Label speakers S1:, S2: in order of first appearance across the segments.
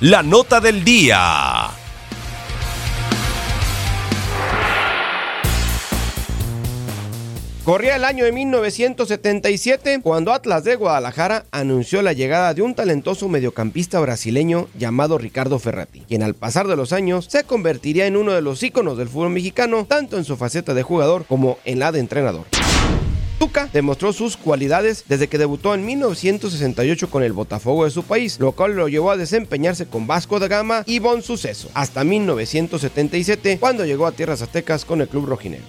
S1: la nota del día.
S2: Corría el año de 1977 cuando Atlas de Guadalajara anunció la llegada de un talentoso mediocampista brasileño llamado Ricardo Ferrati, quien al pasar de los años se convertiría en uno de los íconos del fútbol mexicano, tanto en su faceta de jugador como en la de entrenador. Tuca demostró sus cualidades desde que debutó en 1968 con el Botafogo de su país, lo cual lo llevó a desempeñarse con Vasco da Gama y Bon Suceso, hasta 1977 cuando llegó a Tierras Aztecas con el club rojinegro.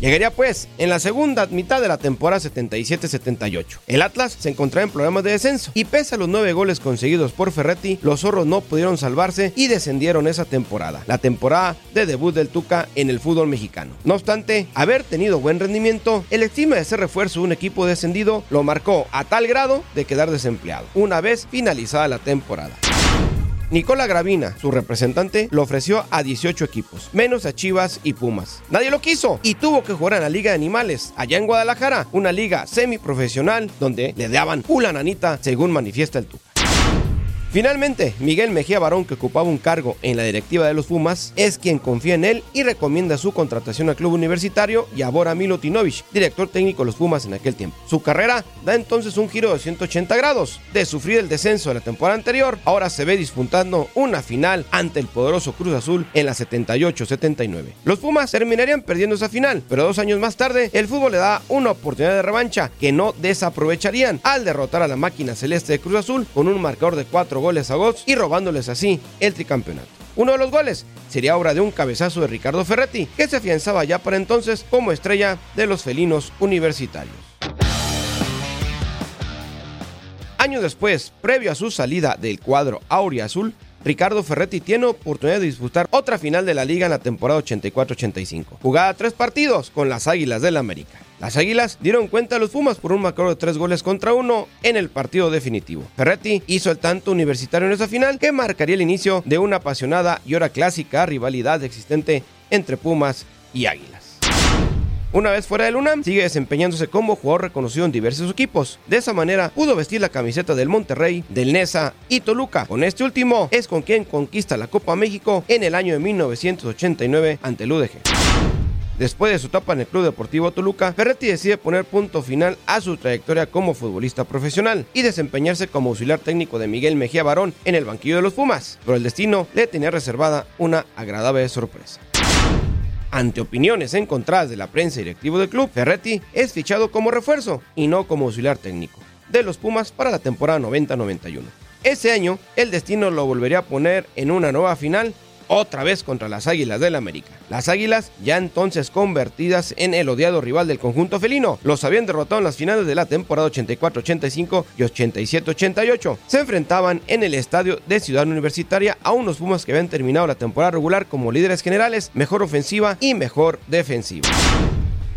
S2: Llegaría pues en la segunda mitad de la temporada 77-78. El Atlas se encontraba en problemas de descenso y pese a los nueve goles conseguidos por Ferretti, los zorros no pudieron salvarse y descendieron esa temporada, la temporada de debut del Tuca en el fútbol mexicano. No obstante, haber tenido buen rendimiento, el estima de ser refuerzo de un equipo descendido lo marcó a tal grado de quedar desempleado, una vez finalizada la temporada. Nicola Gravina, su representante, lo ofreció a 18 equipos, menos a Chivas y Pumas. Nadie lo quiso y tuvo que jugar en la Liga de Animales, allá en Guadalajara, una liga semiprofesional donde le daban una nanita, según manifiesta el Tuca. Finalmente, Miguel Mejía Barón, que ocupaba un cargo en la directiva de los Pumas, es quien confía en él y recomienda su contratación al club universitario y a Bora Milutinovich, director técnico de los Pumas en aquel tiempo. Su carrera da entonces un giro de 180 grados. De sufrir el descenso de la temporada anterior, ahora se ve disputando una final ante el poderoso Cruz Azul en la 78-79. Los Pumas terminarían perdiendo esa final, pero dos años más tarde, el fútbol le da una oportunidad de revancha que no desaprovecharían al derrotar a la máquina celeste de Cruz Azul con un marcador de 4 goles a gols y robándoles así el tricampeonato. Uno de los goles sería obra de un cabezazo de Ricardo Ferretti, que se afianzaba ya para entonces como estrella de los felinos universitarios. Años después, previo a su salida del cuadro Azul, Ricardo Ferretti tiene oportunidad de disputar otra final de la liga en la temporada 84-85. Jugada tres partidos con las Águilas del América. Las Águilas dieron cuenta a los Pumas por un marcador de tres goles contra uno en el partido definitivo. Ferretti hizo el tanto universitario en esa final que marcaría el inicio de una apasionada y hora clásica rivalidad existente entre Pumas y Águilas. Una vez fuera del UNAM, sigue desempeñándose como jugador reconocido en diversos equipos. De esa manera, pudo vestir la camiseta del Monterrey, del Nesa y Toluca. Con este último, es con quien conquista la Copa México en el año de 1989 ante el UDG. Después de su etapa en el Club Deportivo Toluca, Ferretti decide poner punto final a su trayectoria como futbolista profesional y desempeñarse como auxiliar técnico de Miguel Mejía Barón en el banquillo de los Pumas, pero el destino le tenía reservada una agradable sorpresa. Ante opiniones encontradas de la prensa y directivo del club, Ferretti es fichado como refuerzo y no como auxiliar técnico de los Pumas para la temporada 90-91. Ese año, el destino lo volvería a poner en una nueva final otra vez contra las Águilas del América. Las Águilas, ya entonces convertidas en el odiado rival del conjunto felino, los habían derrotado en las finales de la temporada 84-85 y 87-88. Se enfrentaban en el estadio de Ciudad Universitaria a unos Pumas que habían terminado la temporada regular como líderes generales, mejor ofensiva y mejor defensiva.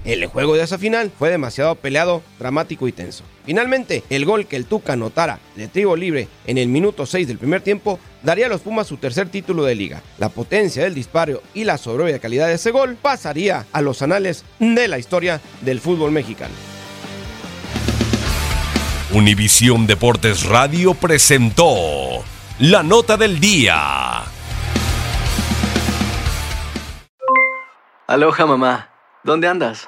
S2: El juego de esa final fue demasiado peleado, dramático y tenso. Finalmente, el gol que el Tuca anotara de trigo libre en el minuto 6 del primer tiempo daría a los Pumas su tercer título de liga. La potencia del disparo y la soberbia calidad de ese gol pasaría a los anales de la historia del fútbol mexicano.
S1: Univisión Deportes Radio presentó la nota del día.
S3: Aloha mamá, ¿dónde andas?